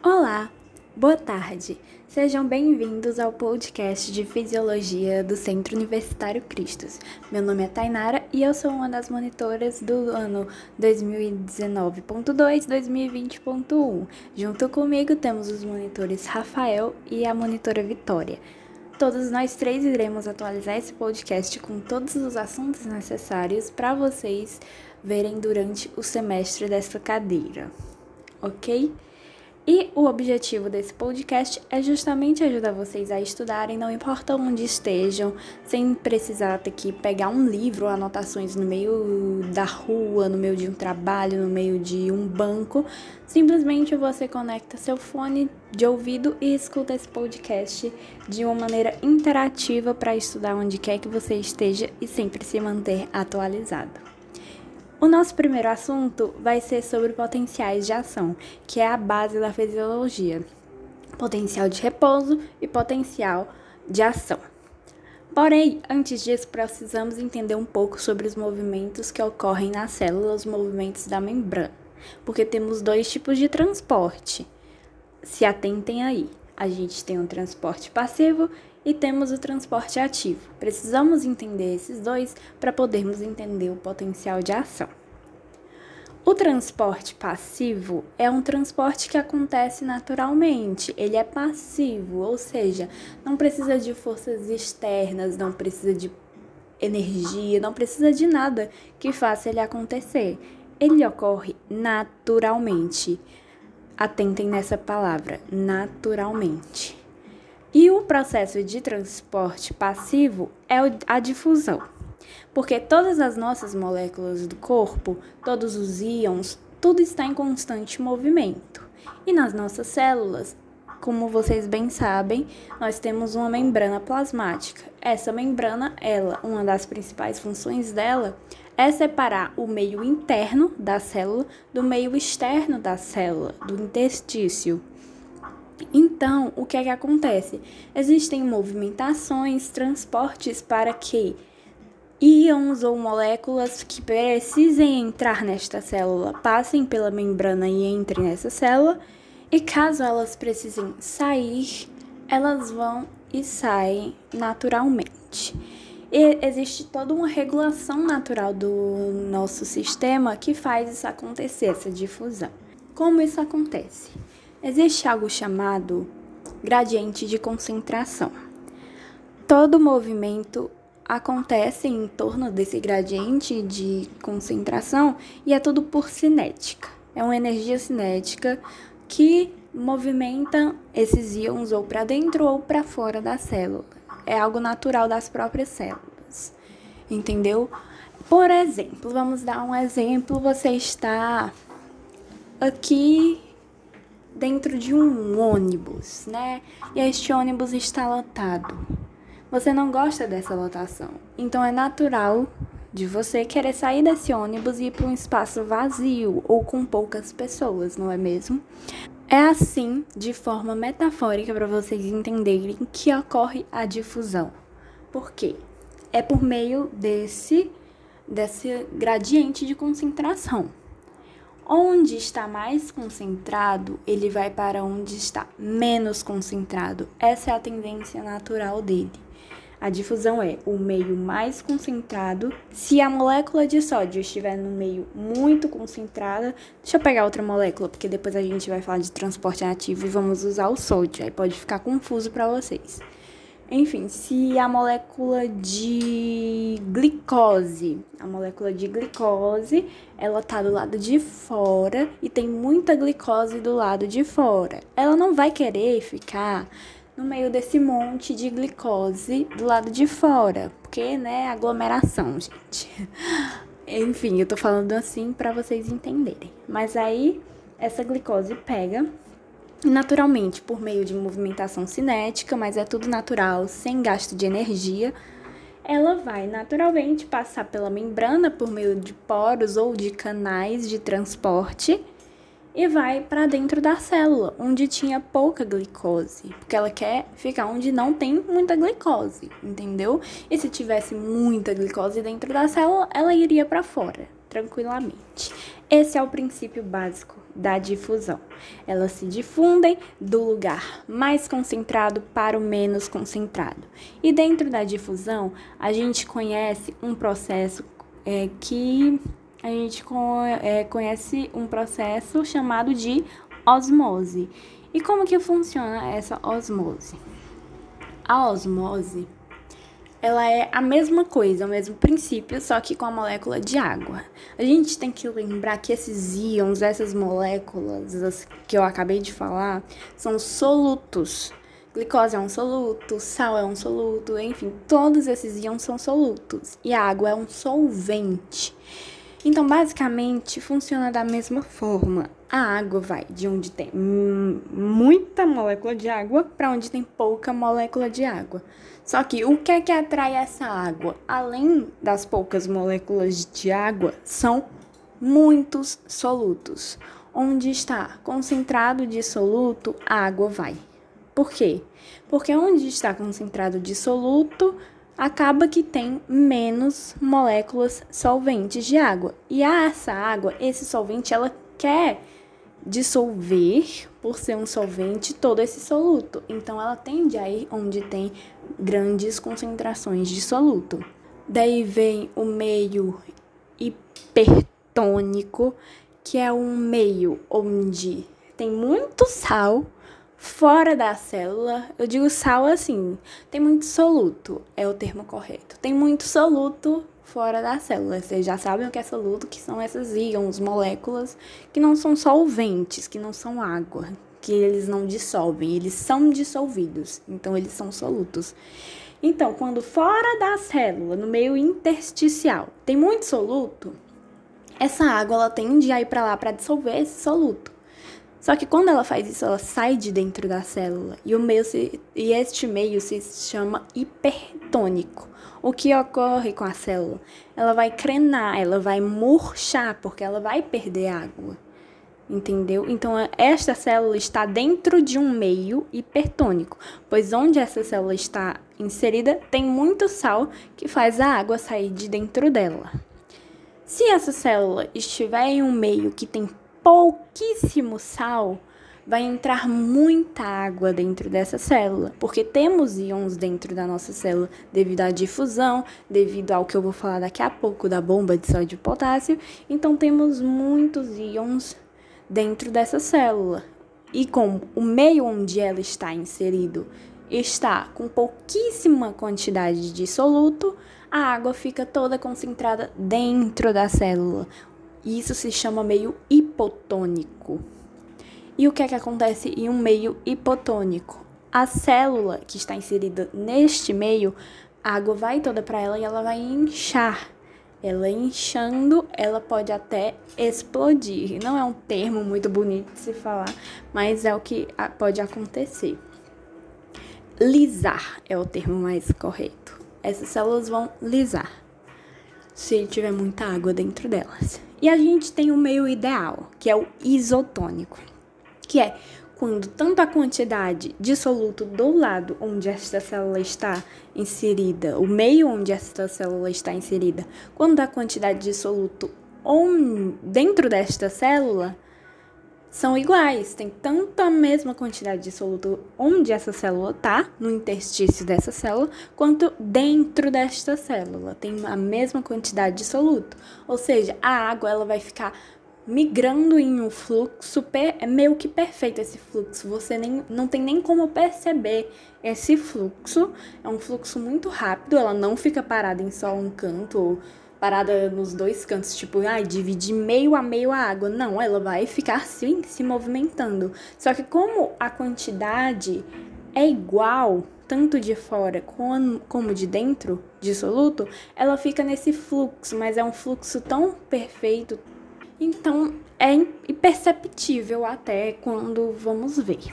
Olá, boa tarde. Sejam bem-vindos ao podcast de Fisiologia do Centro Universitário Cristos. Meu nome é Tainara e eu sou uma das monitoras do ano 2019.2-2020.1. Junto comigo temos os monitores Rafael e a monitora Vitória. Todos nós três iremos atualizar esse podcast com todos os assuntos necessários para vocês verem durante o semestre dessa cadeira, ok? E o objetivo desse podcast é justamente ajudar vocês a estudarem, não importa onde estejam, sem precisar ter que pegar um livro anotações no meio da rua, no meio de um trabalho, no meio de um banco. Simplesmente você conecta seu fone de ouvido e escuta esse podcast de uma maneira interativa para estudar onde quer que você esteja e sempre se manter atualizado. O nosso primeiro assunto vai ser sobre potenciais de ação, que é a base da fisiologia. Potencial de repouso e potencial de ação. Porém, antes disso, precisamos entender um pouco sobre os movimentos que ocorrem na célula, os movimentos da membrana, porque temos dois tipos de transporte. Se atentem aí. A gente tem um transporte passivo e temos o transporte ativo. Precisamos entender esses dois para podermos entender o potencial de ação. O transporte passivo é um transporte que acontece naturalmente, ele é passivo, ou seja, não precisa de forças externas, não precisa de energia, não precisa de nada que faça ele acontecer. Ele ocorre naturalmente. Atentem nessa palavra, naturalmente. E o processo de transporte passivo é a difusão. Porque todas as nossas moléculas do corpo, todos os íons, tudo está em constante movimento. E nas nossas células, como vocês bem sabem, nós temos uma membrana plasmática. Essa membrana, ela, uma das principais funções dela é separar o meio interno da célula do meio externo da célula, do interstício. Então, o que é que acontece? Existem movimentações, transportes para que íons ou moléculas que precisem entrar nesta célula passem pela membrana e entrem nessa célula, e caso elas precisem sair, elas vão e saem naturalmente. E existe toda uma regulação natural do nosso sistema que faz isso acontecer, essa difusão. Como isso acontece? Existe algo chamado gradiente de concentração. Todo movimento acontece em torno desse gradiente de concentração e é tudo por cinética. É uma energia cinética que movimenta esses íons ou para dentro ou para fora da célula. É algo natural das próprias células. Entendeu? Por exemplo, vamos dar um exemplo, você está aqui dentro de um ônibus, né? E este ônibus está lotado. Você não gosta dessa lotação, então é natural de você querer sair desse ônibus e ir para um espaço vazio ou com poucas pessoas, não é mesmo? É assim, de forma metafórica, para vocês entenderem que ocorre a difusão. Por quê? É por meio desse, desse gradiente de concentração. Onde está mais concentrado, ele vai para onde está menos concentrado. Essa é a tendência natural dele. A difusão é o meio mais concentrado. Se a molécula de sódio estiver no meio muito concentrada, deixa eu pegar outra molécula, porque depois a gente vai falar de transporte ativo e vamos usar o sódio, aí pode ficar confuso para vocês. Enfim, se a molécula de glicose, a molécula de glicose, ela tá do lado de fora e tem muita glicose do lado de fora. Ela não vai querer ficar no meio desse monte de glicose do lado de fora, porque, né, aglomeração, gente. Enfim, eu tô falando assim para vocês entenderem. Mas aí essa glicose pega naturalmente por meio de movimentação cinética, mas é tudo natural, sem gasto de energia. Ela vai naturalmente passar pela membrana por meio de poros ou de canais de transporte e vai para dentro da célula, onde tinha pouca glicose, porque ela quer ficar onde não tem muita glicose, entendeu? E se tivesse muita glicose dentro da célula, ela iria para fora, tranquilamente. Esse é o princípio básico da difusão. Elas se difundem do lugar mais concentrado para o menos concentrado. E dentro da difusão, a gente conhece um processo é, que a gente é, conhece um processo chamado de osmose. E como que funciona essa osmose? A osmose ela é a mesma coisa, o mesmo princípio, só que com a molécula de água. A gente tem que lembrar que esses íons, essas moléculas que eu acabei de falar, são solutos. Glicose é um soluto, sal é um soluto, enfim, todos esses íons são solutos. E a água é um solvente. Então, basicamente, funciona da mesma forma. A água vai de onde tem muita molécula de água para onde tem pouca molécula de água. Só que o que é que atrai essa água? Além das poucas moléculas de água, são muitos solutos. Onde está concentrado de soluto, a água vai. Por quê? Porque onde está concentrado de soluto, acaba que tem menos moléculas solventes de água. E essa água, esse solvente, ela quer dissolver, por ser um solvente, todo esse soluto. Então, ela tende a ir onde tem grandes concentrações de soluto. Daí vem o meio hipertônico, que é um meio onde tem muito sal fora da célula. Eu digo sal assim, tem muito soluto, é o termo correto. Tem muito soluto fora da célula. Vocês já sabem o que é soluto, que são essas íons, moléculas que não são solventes, que não são água, que eles não dissolvem, eles são dissolvidos, então eles são solutos. Então, quando fora da célula, no meio intersticial, tem muito soluto, essa água ela tende a ir para lá para dissolver esse soluto. Só que quando ela faz isso, ela sai de dentro da célula e o meio se, e este meio se chama hipertônico. O que ocorre com a célula? Ela vai crenar, ela vai murchar porque ela vai perder água. Entendeu? Então, esta célula está dentro de um meio hipertônico, pois onde essa célula está inserida tem muito sal que faz a água sair de dentro dela. Se essa célula estiver em um meio que tem pouquíssimo sal, vai entrar muita água dentro dessa célula, porque temos íons dentro da nossa célula devido à difusão, devido ao que eu vou falar daqui a pouco da bomba de sódio e potássio. Então temos muitos íons dentro dessa célula. E como o meio onde ela está inserido está com pouquíssima quantidade de soluto, a água fica toda concentrada dentro da célula, isso se chama meio hipotônico. E o que é que acontece em um meio hipotônico? A célula que está inserida neste meio, a água vai toda para ela e ela vai inchar. Ela inchando, ela pode até explodir. Não é um termo muito bonito de se falar, mas é o que pode acontecer. Lisar é o termo mais correto. Essas células vão lisar se tiver muita água dentro delas. E a gente tem o meio ideal, que é o isotônico, que é quando tanto a quantidade de soluto do lado onde esta célula está inserida, o meio onde esta célula está inserida, quando a quantidade de soluto dentro desta célula são iguais, tem tanto a mesma quantidade de soluto onde essa célula está, no interstício dessa célula, quanto dentro desta célula, tem a mesma quantidade de soluto. Ou seja, a água ela vai ficar migrando em um fluxo é meio que perfeito esse fluxo. Você nem não tem nem como perceber esse fluxo. É um fluxo muito rápido, ela não fica parada em só um canto ou parada nos dois cantos, tipo, ai, dividir meio a meio a água. Não, ela vai ficar sim se movimentando. Só que como a quantidade é igual, tanto de fora como de dentro, dissoluto, ela fica nesse fluxo, mas é um fluxo tão perfeito. Então é imperceptível até quando vamos ver.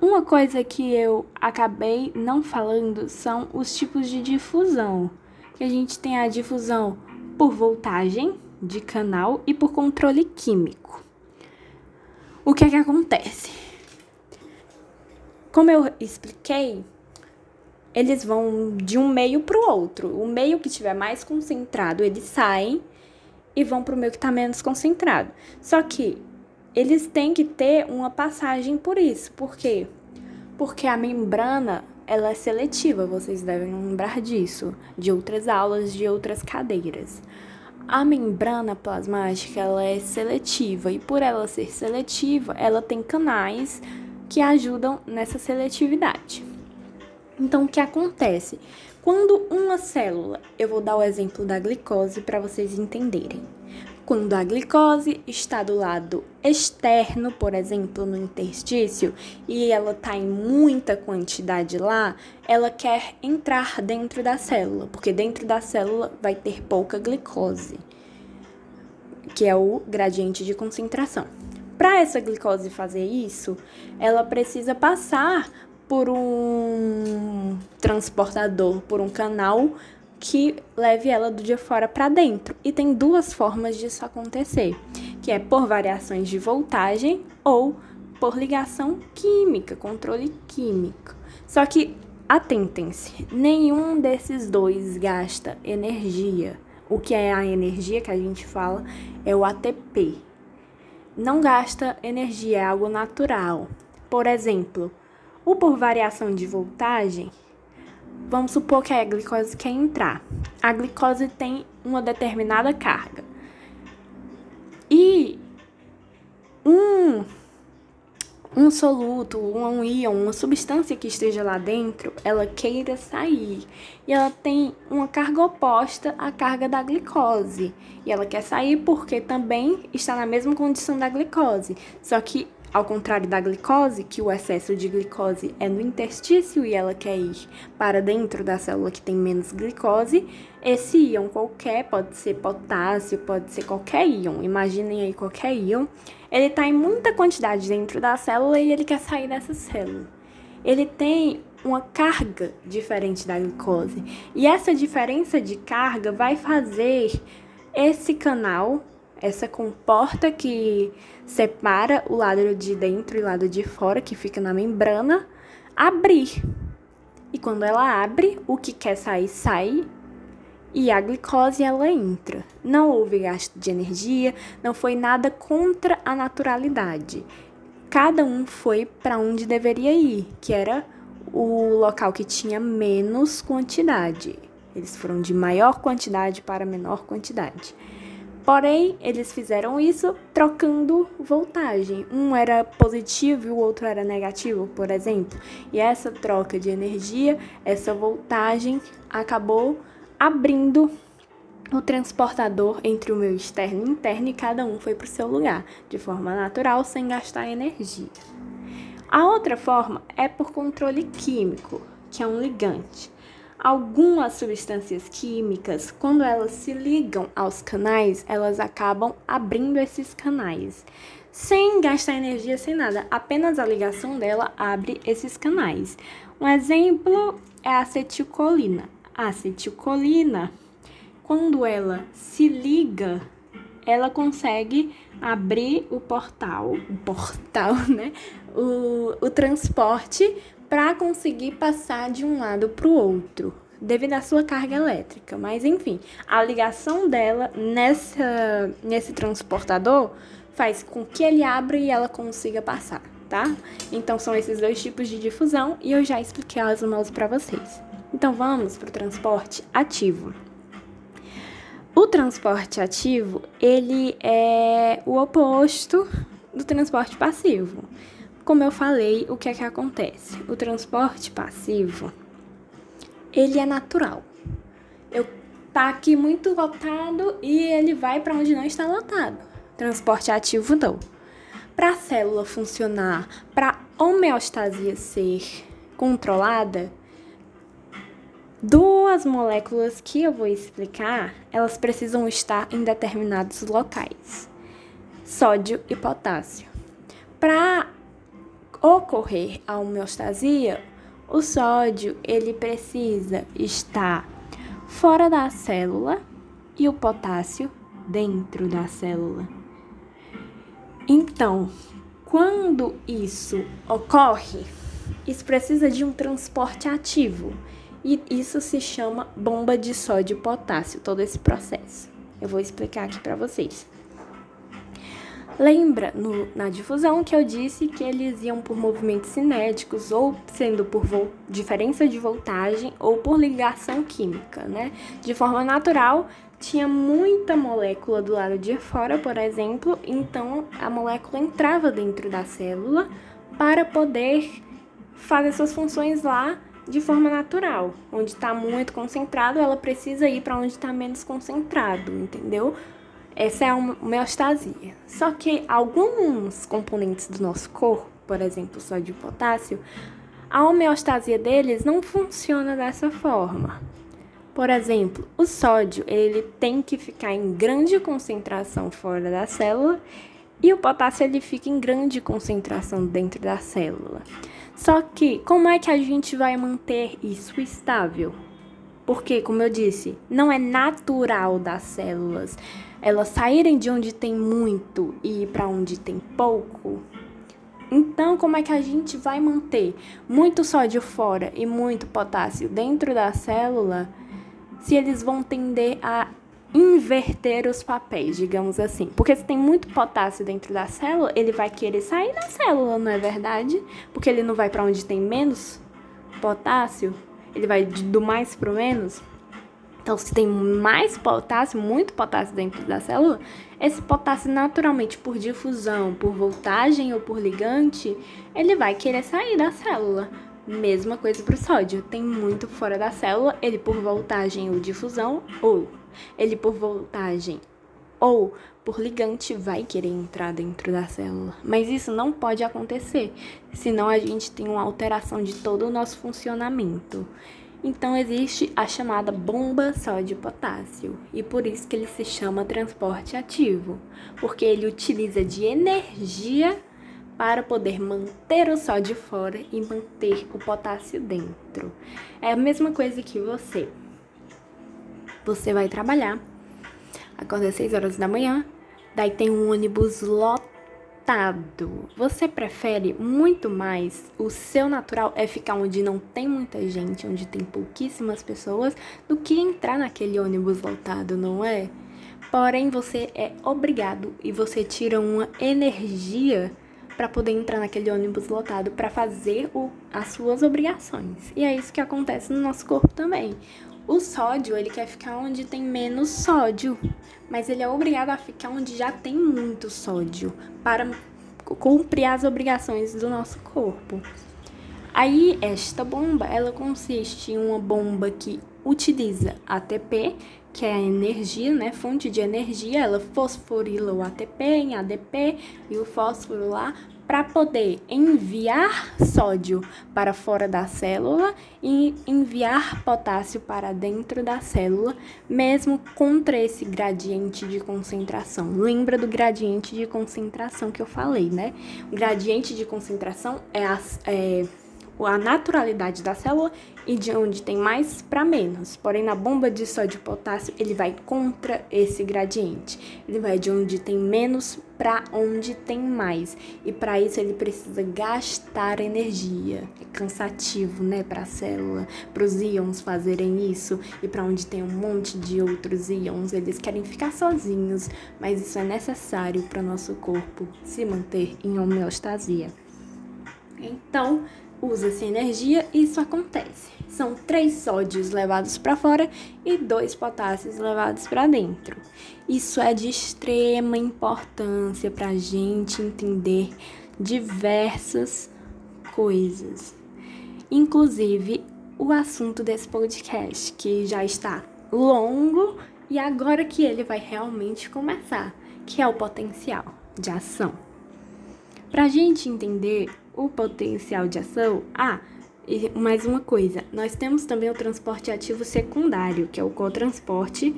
Uma coisa que eu acabei não falando são os tipos de difusão que a gente tem a difusão por voltagem de canal e por controle químico. O que é que acontece? Como eu expliquei, eles vão de um meio para o outro. O meio que estiver mais concentrado, eles saem e vão para o meio que está menos concentrado. Só que eles têm que ter uma passagem por isso. Por quê? Porque a membrana ela é seletiva, vocês devem lembrar disso, de outras aulas, de outras cadeiras. A membrana plasmática ela é seletiva e por ela ser seletiva, ela tem canais que ajudam nessa seletividade. Então, o que acontece? Quando uma célula, eu vou dar o exemplo da glicose para vocês entenderem. Quando a glicose está do lado externo, por exemplo, no interstício, e ela está em muita quantidade lá, ela quer entrar dentro da célula, porque dentro da célula vai ter pouca glicose, que é o gradiente de concentração. Para essa glicose fazer isso, ela precisa passar por um transportador, por um canal que leve ela do de fora para dentro. E tem duas formas disso acontecer, que é por variações de voltagem ou por ligação química, controle químico. Só que atentem-se, nenhum desses dois gasta energia. O que é a energia que a gente fala é o ATP. Não gasta energia, é algo natural. Por exemplo, o por variação de voltagem Vamos supor que a glicose quer entrar. A glicose tem uma determinada carga. E um, um soluto, um íon, uma substância que esteja lá dentro, ela queira sair. E ela tem uma carga oposta à carga da glicose. E ela quer sair porque também está na mesma condição da glicose. Só que ao contrário da glicose, que o excesso de glicose é no interstício e ela quer ir para dentro da célula que tem menos glicose, esse íon qualquer, pode ser potássio, pode ser qualquer íon, imaginem aí qualquer íon, ele está em muita quantidade dentro da célula e ele quer sair dessa célula. Ele tem uma carga diferente da glicose. E essa diferença de carga vai fazer esse canal essa comporta que separa o lado de dentro e o lado de fora, que fica na membrana, abrir. E quando ela abre, o que quer sair, sai. E a glicose ela entra. Não houve gasto de energia, não foi nada contra a naturalidade. Cada um foi para onde deveria ir, que era o local que tinha menos quantidade. Eles foram de maior quantidade para menor quantidade. Porém, eles fizeram isso trocando voltagem. Um era positivo e o outro era negativo, por exemplo. E essa troca de energia, essa voltagem, acabou abrindo o transportador entre o meu externo e interno e cada um foi para o seu lugar, de forma natural, sem gastar energia. A outra forma é por controle químico, que é um ligante. Algumas substâncias químicas, quando elas se ligam aos canais, elas acabam abrindo esses canais, sem gastar energia, sem nada. Apenas a ligação dela abre esses canais. Um exemplo é a acetilcolina. A acetilcolina, quando ela se liga, ela consegue abrir o portal, o portal, né? O, o transporte para conseguir passar de um lado para o outro, devido à sua carga elétrica. Mas enfim, a ligação dela nessa, nesse transportador faz com que ele abra e ela consiga passar, tá? Então são esses dois tipos de difusão e eu já expliquei a osmose para vocês. Então vamos para o transporte ativo. O transporte ativo, ele é o oposto do transporte passivo. Como eu falei, o que é que acontece? O transporte passivo, ele é natural. Eu tá aqui muito lotado e ele vai para onde não está lotado. Transporte ativo não. Para a célula funcionar, para homeostasia ser controlada, duas moléculas que eu vou explicar, elas precisam estar em determinados locais. Sódio e potássio. Para ocorrer a homeostasia, o sódio ele precisa estar fora da célula e o potássio dentro da célula. Então, quando isso ocorre, isso precisa de um transporte ativo. E isso se chama bomba de sódio e potássio, todo esse processo. Eu vou explicar aqui para vocês. Lembra no, na difusão que eu disse que eles iam por movimentos cinéticos ou sendo por diferença de voltagem ou por ligação química, né? De forma natural, tinha muita molécula do lado de fora, por exemplo, então a molécula entrava dentro da célula para poder fazer suas funções lá de forma natural. Onde está muito concentrado, ela precisa ir para onde está menos concentrado, entendeu? Essa é a homeostasia. Só que alguns componentes do nosso corpo, por exemplo, sódio e potássio, a homeostasia deles não funciona dessa forma. Por exemplo, o sódio, ele tem que ficar em grande concentração fora da célula e o potássio ele fica em grande concentração dentro da célula. Só que como é que a gente vai manter isso estável? Porque, como eu disse, não é natural das células elas saírem de onde tem muito e ir para onde tem pouco. Então, como é que a gente vai manter muito sódio fora e muito potássio dentro da célula se eles vão tender a inverter os papéis, digamos assim? Porque se tem muito potássio dentro da célula, ele vai querer sair da célula, não é verdade? Porque ele não vai para onde tem menos potássio, ele vai do mais para o menos. Então, se tem mais potássio, muito potássio dentro da célula, esse potássio naturalmente por difusão, por voltagem ou por ligante, ele vai querer sair da célula. Mesma coisa para o sódio, tem muito fora da célula, ele por voltagem ou difusão, ou ele por voltagem ou por ligante vai querer entrar dentro da célula. Mas isso não pode acontecer, senão a gente tem uma alteração de todo o nosso funcionamento. Então existe a chamada bomba sódio-potássio, e por isso que ele se chama transporte ativo, porque ele utiliza de energia para poder manter o sódio fora e manter o potássio dentro. É a mesma coisa que você. Você vai trabalhar, acorda às 6 horas da manhã, daí tem um ônibus lotado Você prefere muito mais o seu natural é ficar onde não tem muita gente, onde tem pouquíssimas pessoas, do que entrar naquele ônibus lotado, não é? Porém, você é obrigado e você tira uma energia para poder entrar naquele ônibus lotado para fazer o, as suas obrigações. E é isso que acontece no nosso corpo também. O sódio, ele quer ficar onde tem menos sódio, mas ele é obrigado a ficar onde já tem muito sódio para cumprir as obrigações do nosso corpo. Aí, esta bomba, ela consiste em uma bomba que utiliza ATP, que é a energia, né, fonte de energia, ela fosforila o ATP em ADP e o fósforo lá para poder enviar sódio para fora da célula e enviar potássio para dentro da célula, mesmo contra esse gradiente de concentração. Lembra do gradiente de concentração que eu falei, né? O gradiente de concentração é, a, é a naturalidade da célula e de onde tem mais para menos. Porém, na bomba de sódio e potássio, ele vai contra esse gradiente. Ele vai de onde tem menos para onde tem mais. E para isso ele precisa gastar energia. É cansativo, né, para a célula, para os íons fazerem isso e para onde tem um monte de outros íons, eles querem ficar sozinhos, mas isso é necessário para nosso corpo se manter em homeostasia. Então, usa-se energia e isso acontece. São três sódios levados para fora e dois potássios levados para dentro. Isso é de extrema importância para a gente entender diversas coisas, inclusive o assunto desse podcast, que já está longo e agora que ele vai realmente começar, que é o potencial de ação. Para a gente entender o potencial de ação, ah, e mais uma coisa, nós temos também o transporte ativo secundário, que é o cotransporte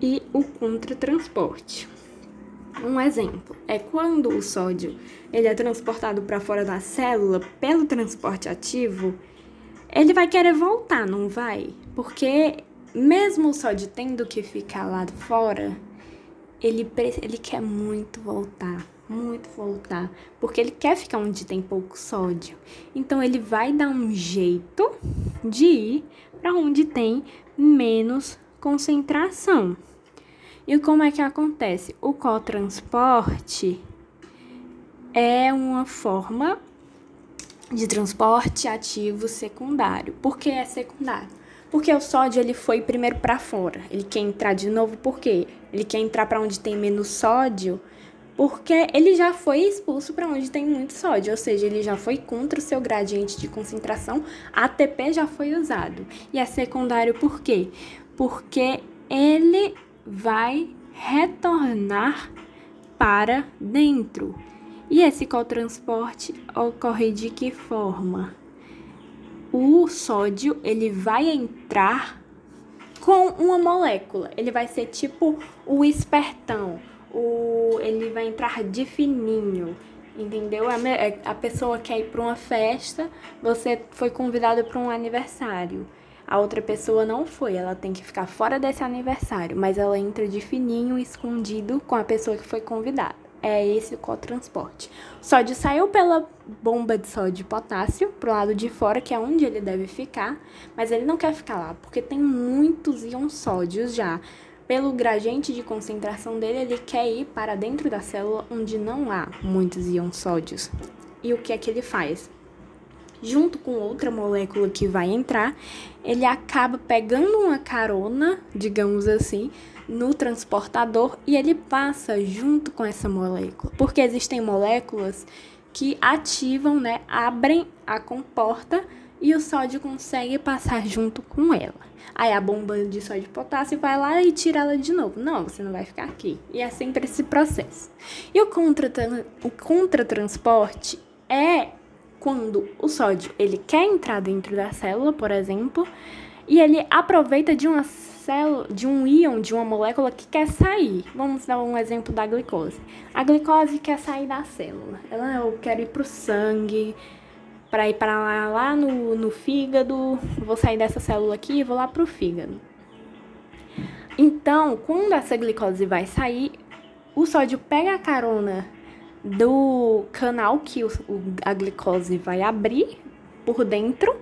e o contratransporte. Um exemplo é quando o sódio ele é transportado para fora da célula pelo transporte ativo, ele vai querer voltar, não vai? Porque mesmo o sódio tendo que ficar lá fora, ele, ele quer muito voltar muito voltar, porque ele quer ficar onde tem pouco sódio. Então ele vai dar um jeito de ir para onde tem menos concentração. E como é que acontece? O cotransporte, é uma forma de transporte ativo secundário. Por que é secundário? Porque o sódio ele foi primeiro para fora. Ele quer entrar de novo por quê? Ele quer entrar para onde tem menos sódio, porque ele já foi expulso para onde tem muito sódio, ou seja, ele já foi contra o seu gradiente de concentração, ATP já foi usado. E é secundário por quê? Porque ele vai retornar para dentro. E esse cotransporte ocorre de que forma? O sódio ele vai entrar com uma molécula. Ele vai ser tipo o espertão. O, ele vai entrar de fininho. Entendeu? A, a pessoa quer ir para uma festa, você foi convidado para um aniversário. A outra pessoa não foi, ela tem que ficar fora desse aniversário, mas ela entra de fininho, escondido com a pessoa que foi convidada é esse cotransporte. O sódio saiu pela bomba de sódio de potássio pro lado de fora, que é onde ele deve ficar, mas ele não quer ficar lá, porque tem muitos íons sódios já. Pelo gradiente de concentração dele, ele quer ir para dentro da célula onde não há muitos íons sódios. E o que é que ele faz? Junto com outra molécula que vai entrar, ele acaba pegando uma carona, digamos assim, no transportador e ele passa junto com essa molécula, porque existem moléculas que ativam, né, abrem a comporta e o sódio consegue passar junto com ela. Aí a bomba de sódio e potássio vai lá e tira ela de novo. Não, você não vai ficar aqui. E é sempre esse processo. E o, contra, o contratransporte é quando o sódio ele quer entrar dentro da célula, por exemplo, e ele aproveita de uma de um íon, de uma molécula que quer sair. Vamos dar um exemplo da glicose. A glicose quer sair da célula. Ela, eu quero ir para o sangue, para ir para lá, lá no, no fígado. Vou sair dessa célula aqui e vou lá para o fígado. Então, quando essa glicose vai sair, o sódio pega a carona do canal que o, a glicose vai abrir por dentro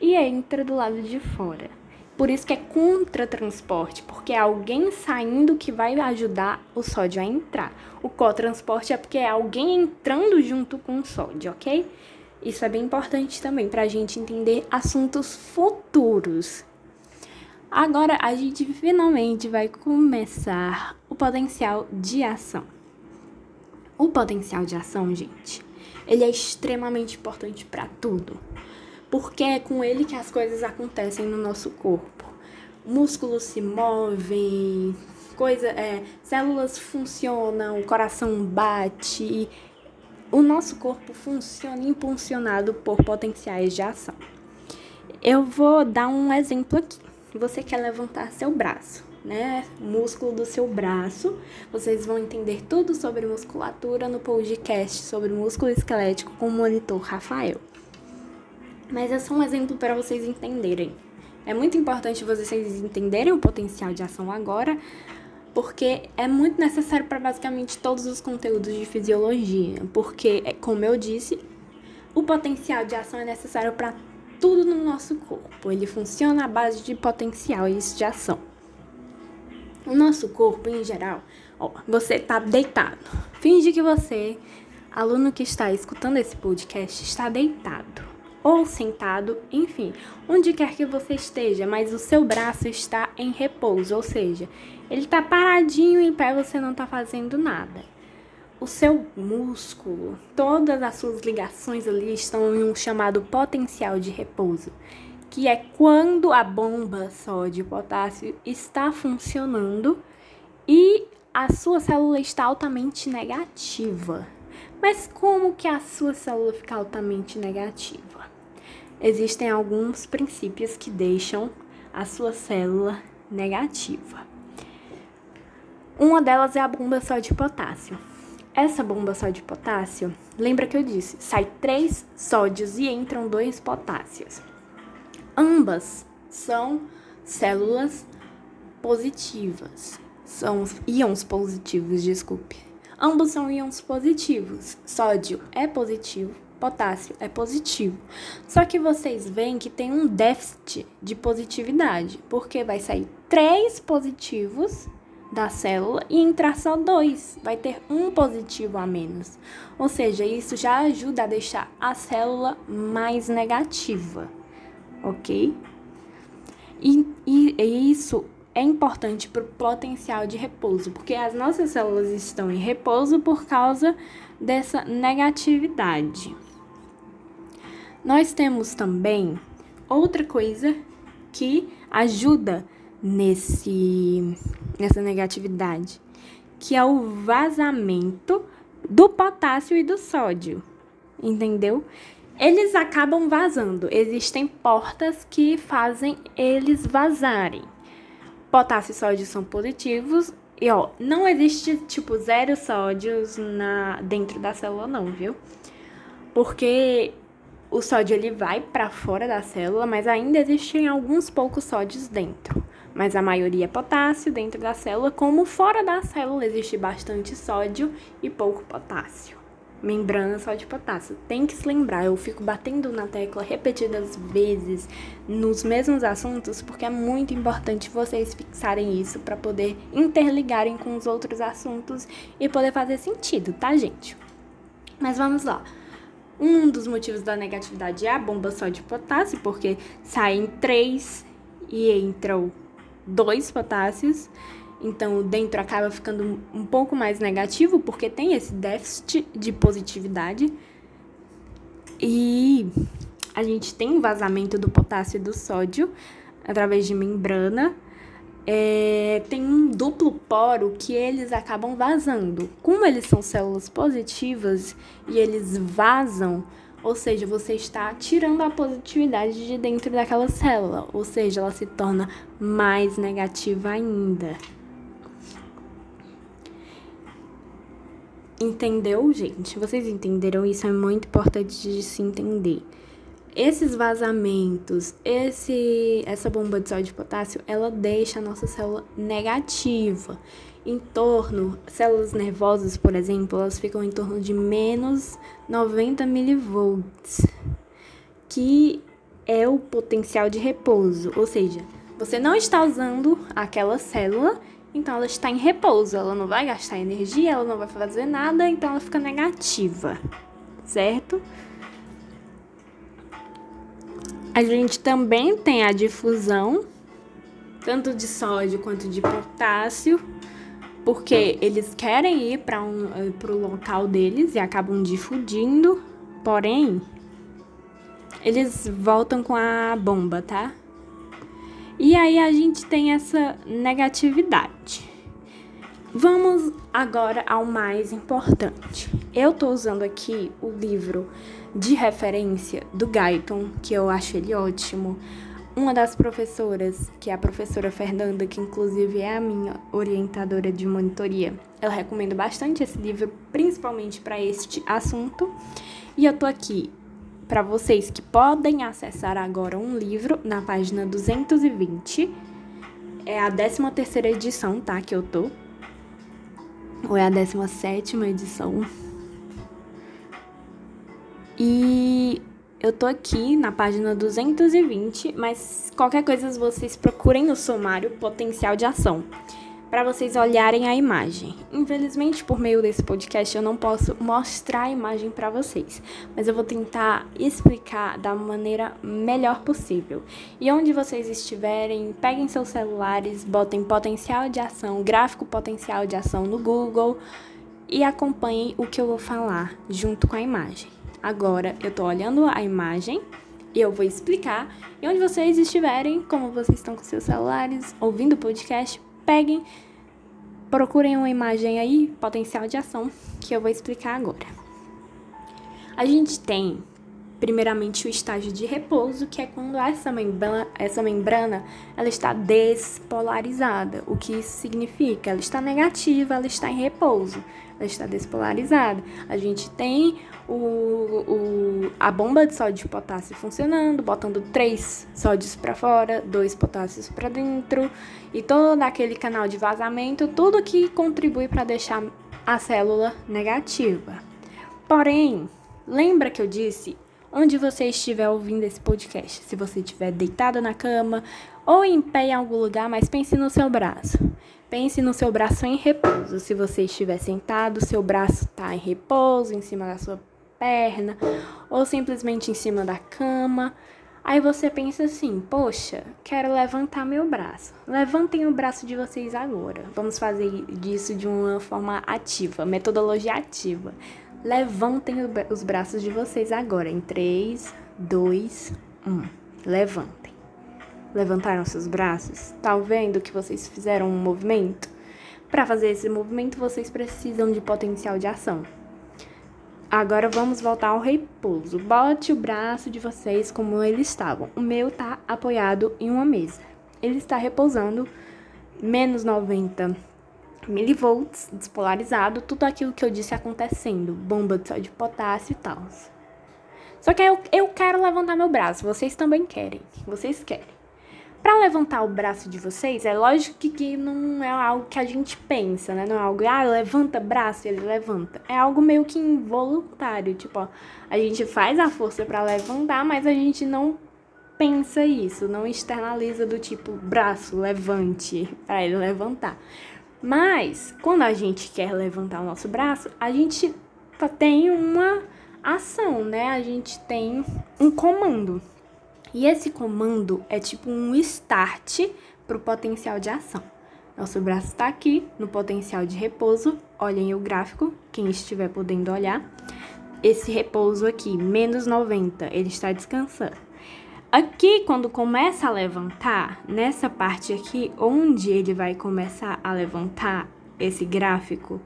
e entra do lado de fora. Por isso que é contra-transporte, porque é alguém saindo que vai ajudar o sódio a entrar. O cotransporte é porque é alguém entrando junto com o sódio, ok? Isso é bem importante também para a gente entender assuntos futuros. Agora a gente finalmente vai começar o potencial de ação. O potencial de ação, gente, ele é extremamente importante para tudo porque é com ele que as coisas acontecem no nosso corpo. Músculos se movem, coisa, é, células funcionam, o coração bate. O nosso corpo funciona impulsionado por potenciais de ação. Eu vou dar um exemplo aqui. Você quer levantar seu braço, né? Músculo do seu braço. Vocês vão entender tudo sobre musculatura no podcast sobre músculo esquelético com o monitor Rafael. Mas é só um exemplo para vocês entenderem. É muito importante vocês entenderem o potencial de ação agora, porque é muito necessário para basicamente todos os conteúdos de fisiologia. Porque, é, como eu disse, o potencial de ação é necessário para tudo no nosso corpo. Ele funciona à base de potencial e de ação. O nosso corpo, em geral, ó, você está deitado. Finge que você, aluno que está escutando esse podcast, está deitado ou sentado, enfim, onde quer que você esteja, mas o seu braço está em repouso, ou seja, ele está paradinho em pé, você não está fazendo nada. O seu músculo, todas as suas ligações ali estão em um chamado potencial de repouso, que é quando a bomba sódio potássio está funcionando e a sua célula está altamente negativa. Mas como que a sua célula fica altamente negativa? existem alguns princípios que deixam a sua célula negativa. Uma delas é a bomba só de potássio. Essa bomba só de potássio, lembra que eu disse, sai três sódios e entram dois potássios. Ambas são células positivas, são íons positivos, desculpe. Ambos são íons positivos. Sódio é positivo, potássio é positivo. Só que vocês veem que tem um déficit de positividade, porque vai sair três positivos da célula e entrar só dois, vai ter um positivo a menos. Ou seja, isso já ajuda a deixar a célula mais negativa, ok? E, e, e isso é importante para o potencial de repouso, porque as nossas células estão em repouso por causa dessa negatividade. Nós temos também outra coisa que ajuda nesse nessa negatividade, que é o vazamento do potássio e do sódio. Entendeu? Eles acabam vazando. Existem portas que fazem eles vazarem. Potássio e sódio são positivos e ó, não existe tipo zero sódios na dentro da célula não, viu? Porque o sódio ele vai para fora da célula, mas ainda existem alguns poucos sódios dentro. Mas a maioria é potássio dentro da célula, como fora da célula existe bastante sódio e pouco potássio. Membrana só de potássio. Tem que se lembrar, eu fico batendo na tecla repetidas vezes nos mesmos assuntos, porque é muito importante vocês fixarem isso para poder interligarem com os outros assuntos e poder fazer sentido, tá, gente? Mas vamos lá. Um dos motivos da negatividade é a bomba só de potássio, porque saem três e entram dois potássios. Então, dentro acaba ficando um pouco mais negativo, porque tem esse déficit de positividade. E a gente tem um vazamento do potássio e do sódio através de membrana é, tem um duplo poro que eles acabam vazando. Como eles são células positivas e eles vazam, ou seja, você está tirando a positividade de dentro daquela célula, ou seja, ela se torna mais negativa ainda. Entendeu, gente? Vocês entenderam? Isso é muito importante de se entender esses vazamentos, esse, essa bomba de sódio de potássio, ela deixa a nossa célula negativa. Em torno, células nervosas, por exemplo, elas ficam em torno de menos 90 milivolts, que é o potencial de repouso. Ou seja, você não está usando aquela célula, então ela está em repouso. Ela não vai gastar energia, ela não vai fazer nada, então ela fica negativa, certo? A gente também tem a difusão, tanto de sódio quanto de potássio, porque eles querem ir para um, o eh, local deles e acabam difundindo, porém, eles voltam com a bomba, tá? E aí a gente tem essa negatividade. Vamos agora ao mais importante. Eu tô usando aqui o livro de referência do Guyton, que eu acho ele ótimo. Uma das professoras, que é a professora Fernanda, que inclusive é a minha orientadora de monitoria, ela recomenda bastante esse livro, principalmente para este assunto. E eu tô aqui para vocês que podem acessar agora um livro na página 220. É a 13 terceira edição, tá? Que eu tô. Ou é a 17 edição e eu tô aqui na página 220, mas qualquer coisa vocês procurem no sumário potencial de ação para vocês olharem a imagem. Infelizmente, por meio desse podcast, eu não posso mostrar a imagem para vocês, mas eu vou tentar explicar da maneira melhor possível. E onde vocês estiverem, peguem seus celulares, botem potencial de ação, gráfico potencial de ação no Google e acompanhem o que eu vou falar junto com a imagem. Agora eu tô olhando a imagem e eu vou explicar. E onde vocês estiverem, como vocês estão com seus celulares, ouvindo o podcast, peguem, procurem uma imagem aí, potencial de ação, que eu vou explicar agora. A gente tem primeiramente o estágio de repouso, que é quando essa membrana, essa membrana ela está despolarizada. O que isso significa? Ela está negativa, ela está em repouso, ela está despolarizada. A gente tem o, o, a bomba de sódio e potássio funcionando, botando três sódios para fora, dois potássios para dentro e todo aquele canal de vazamento, tudo que contribui para deixar a célula negativa. Porém, lembra que eu disse onde você estiver ouvindo esse podcast. Se você estiver deitado na cama ou em pé em algum lugar, mas pense no seu braço. Pense no seu braço em repouso. Se você estiver sentado, seu braço está em repouso, em cima da sua perna, ou simplesmente em cima da cama. Aí você pensa assim: poxa, quero levantar meu braço. Levantem o braço de vocês agora. Vamos fazer disso de uma forma ativa, metodologia ativa. Levantem os braços de vocês agora. Em 3, 2, 1. Levantem levantaram seus braços? Tá vendo que vocês fizeram um movimento? Para fazer esse movimento, vocês precisam de potencial de ação. Agora vamos voltar ao repouso. Bote o braço de vocês como eles estavam. O meu tá apoiado em uma mesa. Ele está repousando menos 90 milivolts, despolarizado, tudo aquilo que eu disse acontecendo, bomba de sódio de potássio e tal. Só que eu, eu quero levantar meu braço, vocês também querem, vocês querem. Para levantar o braço de vocês, é lógico que, que não é algo que a gente pensa, né? Não é algo, ah, levanta braço ele levanta. É algo meio que involuntário, tipo, ó, a gente faz a força para levantar, mas a gente não pensa isso, não externaliza do tipo braço, levante, para ele levantar. Mas quando a gente quer levantar o nosso braço, a gente tem uma ação, né? A gente tem um comando. E esse comando é tipo um start para o potencial de ação. Nosso braço está aqui no potencial de repouso. Olhem o gráfico, quem estiver podendo olhar. Esse repouso aqui, menos 90, ele está descansando. Aqui, quando começa a levantar, nessa parte aqui, onde ele vai começar a levantar esse gráfico,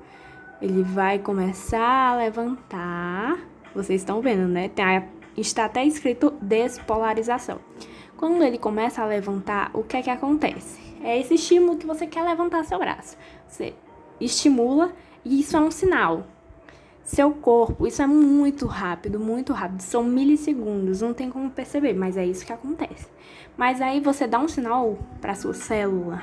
ele vai começar a levantar. Vocês estão vendo, né? Tem a está até escrito despolarização. Quando ele começa a levantar, o que é que acontece? É esse estímulo que você quer levantar seu braço. Você estimula e isso é um sinal. Seu corpo, isso é muito rápido, muito rápido, são milissegundos, não tem como perceber, mas é isso que acontece. Mas aí você dá um sinal para sua célula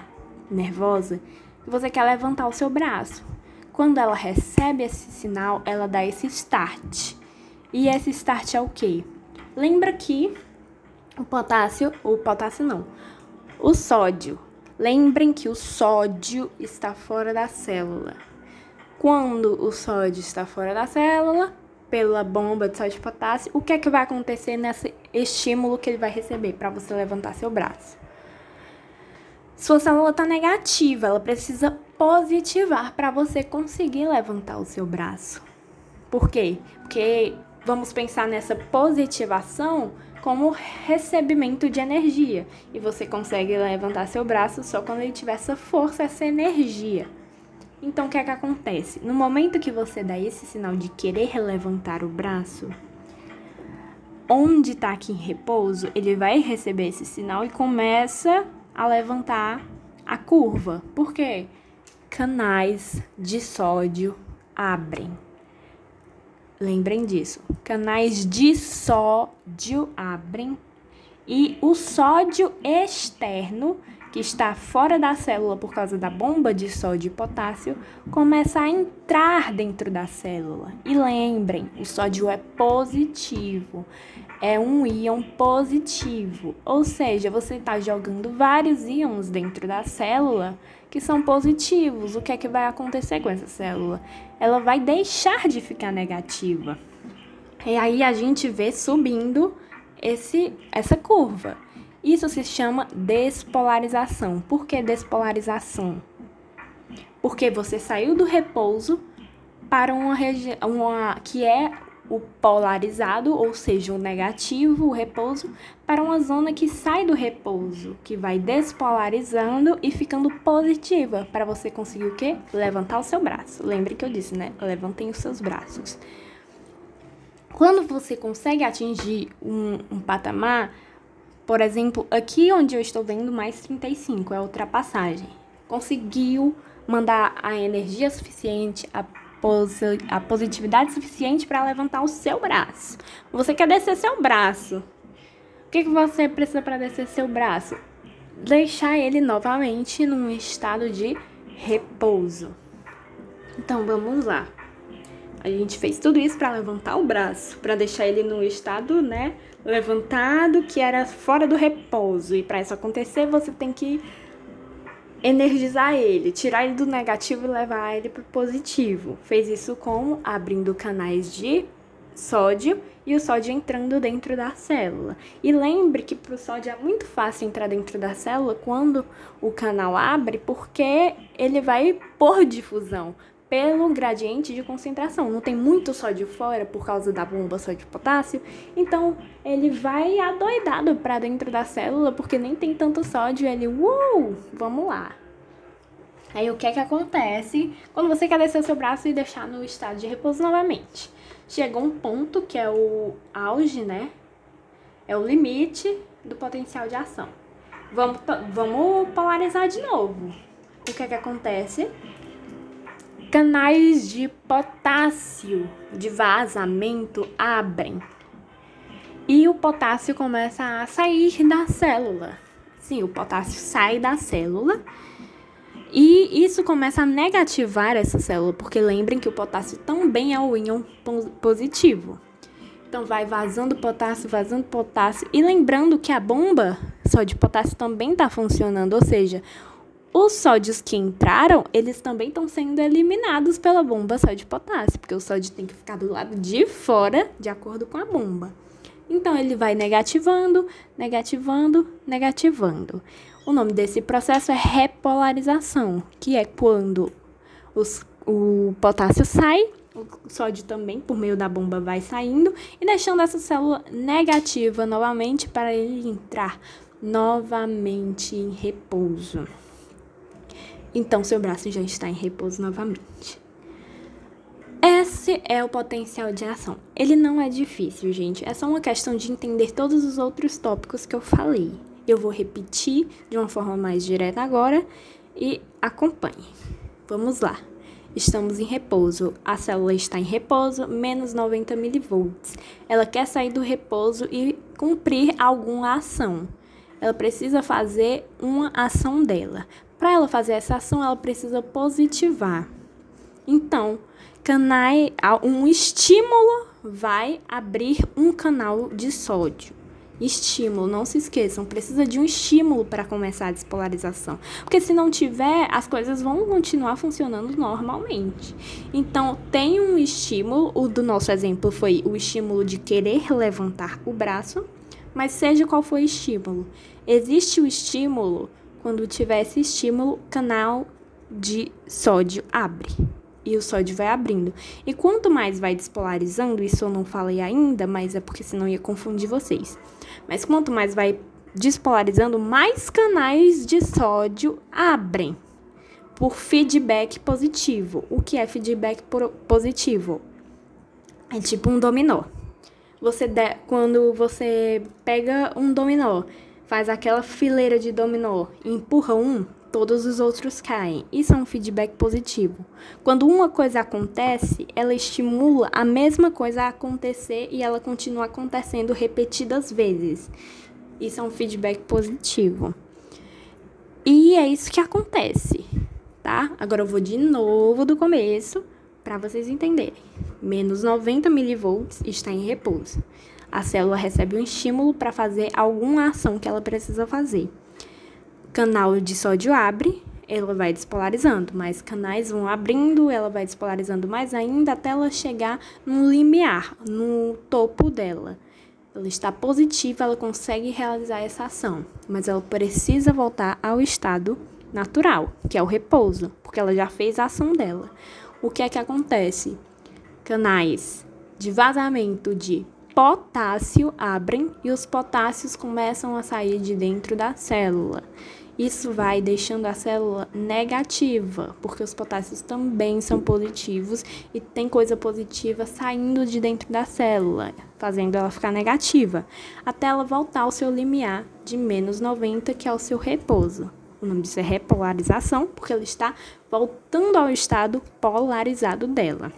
nervosa que você quer levantar o seu braço. Quando ela recebe esse sinal, ela dá esse start. E esse start é o quê? Lembra que o potássio, o potássio não, o sódio. Lembrem que o sódio está fora da célula. Quando o sódio está fora da célula, pela bomba de sódio de potássio, o que é que vai acontecer nesse estímulo que ele vai receber para você levantar seu braço? Sua célula está negativa, ela precisa positivar para você conseguir levantar o seu braço. Por quê? Porque Vamos pensar nessa positivação como recebimento de energia. E você consegue levantar seu braço só quando ele tiver essa força, essa energia. Então, o que é que acontece? No momento que você dá esse sinal de querer levantar o braço, onde está aqui em repouso, ele vai receber esse sinal e começa a levantar a curva. Por quê? Canais de sódio abrem. Lembrem disso. Canais de sódio abrem e o sódio externo, que está fora da célula por causa da bomba de sódio e potássio, começa a entrar dentro da célula. E lembrem, o sódio é positivo, é um íon positivo, ou seja, você está jogando vários íons dentro da célula que são positivos. O que é que vai acontecer com essa célula? Ela vai deixar de ficar negativa. E aí a gente vê subindo esse, essa curva. Isso se chama despolarização. Por que despolarização? Porque você saiu do repouso para uma região que é o polarizado, ou seja, o negativo, o repouso, para uma zona que sai do repouso, que vai despolarizando e ficando positiva, para você conseguir o quê? Levantar o seu braço. Lembre que eu disse, né? Levantem os seus braços. Quando você consegue atingir um, um patamar, por exemplo, aqui onde eu estou vendo mais 35, é a ultrapassagem. Conseguiu mandar a energia suficiente, a a positividade suficiente para levantar o seu braço. Você quer descer seu braço. O que, que você precisa para descer seu braço? Deixar ele novamente num estado de repouso. Então vamos lá. A gente fez tudo isso para levantar o braço, para deixar ele no estado, né, levantado, que era fora do repouso. E para isso acontecer, você tem que energizar ele, tirar ele do negativo e levar ele para o positivo. Fez isso como abrindo canais de sódio e o sódio entrando dentro da célula. E lembre que para o sódio é muito fácil entrar dentro da célula quando o canal abre, porque ele vai por difusão pelo gradiente de concentração. Não tem muito sódio fora por causa da bomba sódio-potássio, então ele vai adoidado para dentro da célula porque nem tem tanto sódio. Ele, uh, vamos lá. Aí o que é que acontece quando você quer descer o seu braço e deixar no estado de repouso novamente? chegou um ponto que é o auge, né? É o limite do potencial de ação. Vamos, vamos polarizar de novo. O que é que acontece? Canais de potássio de vazamento abrem. E o potássio começa a sair da célula. Sim, o potássio sai da célula e isso começa a negativar essa célula, porque lembrem que o potássio também é o íon positivo. Então vai vazando potássio, vazando potássio. E lembrando que a bomba só de potássio também está funcionando, ou seja, os sódios que entraram, eles também estão sendo eliminados pela bomba só de potássio, porque o sódio tem que ficar do lado de fora, de acordo com a bomba. Então ele vai negativando, negativando, negativando. O nome desse processo é repolarização, que é quando os, o potássio sai, o sódio também, por meio da bomba, vai saindo e deixando essa célula negativa novamente para ele entrar novamente em repouso. Então, seu braço já está em repouso novamente. Esse é o potencial de ação. Ele não é difícil, gente. É só uma questão de entender todos os outros tópicos que eu falei. Eu vou repetir de uma forma mais direta agora e acompanhe. Vamos lá. Estamos em repouso. A célula está em repouso, menos 90 milivolts. Ela quer sair do repouso e cumprir alguma ação. Ela precisa fazer uma ação dela. Para ela fazer essa ação, ela precisa positivar. Então, canai, um estímulo vai abrir um canal de sódio. Estímulo, não se esqueçam, precisa de um estímulo para começar a despolarização. Porque se não tiver, as coisas vão continuar funcionando normalmente. Então, tem um estímulo, o do nosso exemplo foi o estímulo de querer levantar o braço, mas seja qual for o estímulo, existe o estímulo, quando tiver esse estímulo, canal de sódio abre e o sódio vai abrindo. E quanto mais vai despolarizando, isso eu não falei ainda, mas é porque senão ia confundir vocês. Mas quanto mais vai despolarizando, mais canais de sódio abrem por feedback positivo. O que é feedback positivo? É tipo um dominó. Você de, quando você pega um dominó, faz aquela fileira de dominó e empurra um, todos os outros caem. Isso é um feedback positivo. Quando uma coisa acontece, ela estimula a mesma coisa a acontecer e ela continua acontecendo repetidas vezes. Isso é um feedback positivo. E é isso que acontece, tá? Agora eu vou de novo do começo para vocês entenderem. Menos 90 milivolts está em repouso. A célula recebe um estímulo para fazer alguma ação que ela precisa fazer canal de sódio abre, ela vai despolarizando, mais canais vão abrindo, ela vai despolarizando mais ainda até ela chegar no limiar, no topo dela. Ela está positiva, ela consegue realizar essa ação, mas ela precisa voltar ao estado natural, que é o repouso, porque ela já fez a ação dela. O que é que acontece? Canais de vazamento de potássio abrem e os potássios começam a sair de dentro da célula. Isso vai deixando a célula negativa, porque os potássios também são positivos e tem coisa positiva saindo de dentro da célula, fazendo ela ficar negativa, até ela voltar ao seu limiar de menos 90, que é o seu repouso. O nome disso é repolarização, porque ela está voltando ao estado polarizado dela.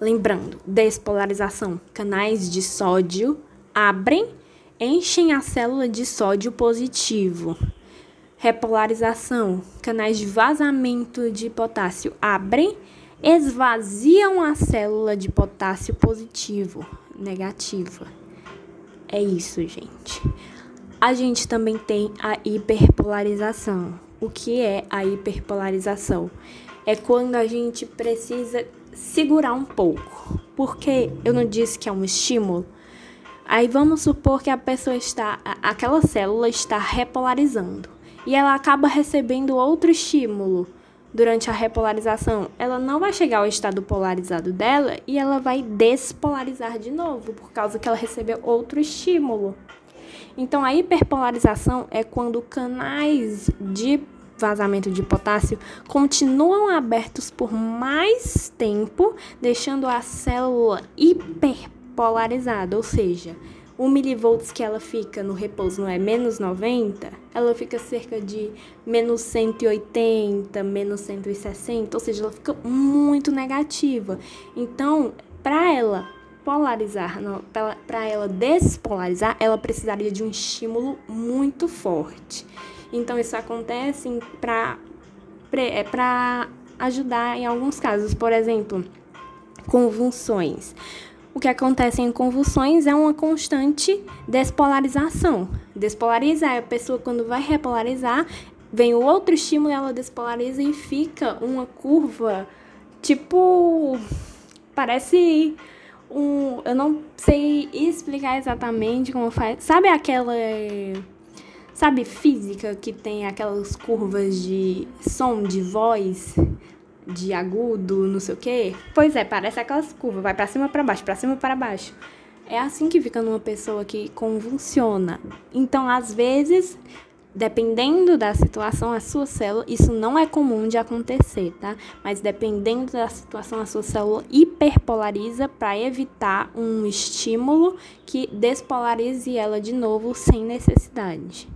Lembrando, despolarização, canais de sódio abrem, enchem a célula de sódio positivo repolarização, canais de vazamento de potássio abrem, esvaziam a célula de potássio positivo, negativa. É isso, gente. A gente também tem a hiperpolarização, o que é a hiperpolarização. É quando a gente precisa segurar um pouco. Porque eu não disse que é um estímulo. Aí vamos supor que a pessoa está, aquela célula está repolarizando e ela acaba recebendo outro estímulo durante a repolarização. Ela não vai chegar ao estado polarizado dela e ela vai despolarizar de novo por causa que ela recebeu outro estímulo. Então, a hiperpolarização é quando canais de vazamento de potássio continuam abertos por mais tempo, deixando a célula hiperpolarizada, ou seja, o milivolts que ela fica no repouso não é menos 90, ela fica cerca de menos 180, menos 160, ou seja, ela fica muito negativa. Então, para ela polarizar, para ela despolarizar, ela precisaria de um estímulo muito forte. Então isso acontece para é para ajudar em alguns casos, por exemplo, convulsões. O que acontece em convulsões é uma constante despolarização. Despolarizar, a pessoa quando vai repolarizar, vem o outro estímulo, ela despolariza e fica uma curva tipo parece um, eu não sei explicar exatamente como faz. Sabe aquela sabe física que tem aquelas curvas de som de voz, de agudo, não sei o quê? Pois é, parece aquelas curvas, vai para cima para baixo, para cima para baixo. É assim que fica numa pessoa que convulsiona. Então, às vezes, dependendo da situação, a sua célula, isso não é comum de acontecer, tá? Mas dependendo da situação, a sua célula hiperpolariza para evitar um estímulo que despolarize ela de novo sem necessidade.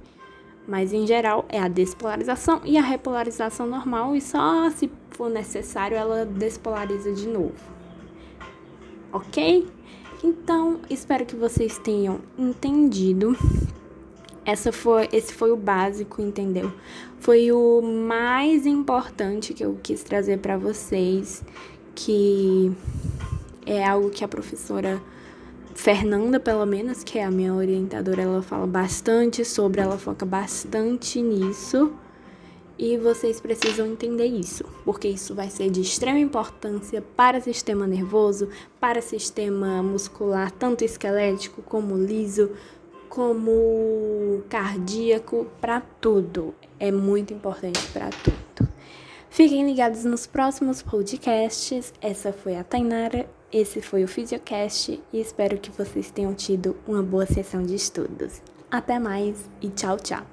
Mas em geral é a despolarização e a repolarização normal, e só se for necessário ela despolariza de novo. Ok? Então, espero que vocês tenham entendido essa foi, esse foi o básico, entendeu? Foi o mais importante que eu quis trazer para vocês, que é algo que a professora Fernanda, pelo menos, que é a minha orientadora, ela fala bastante sobre, ela foca bastante nisso. E vocês precisam entender isso, porque isso vai ser de extrema importância para o sistema nervoso, para o sistema muscular, tanto esquelético como liso, como cardíaco, para tudo. É muito importante para tudo. Fiquem ligados nos próximos podcasts. Essa foi a Tainara, esse foi o Fisiocast e espero que vocês tenham tido uma boa sessão de estudos. Até mais e tchau, tchau!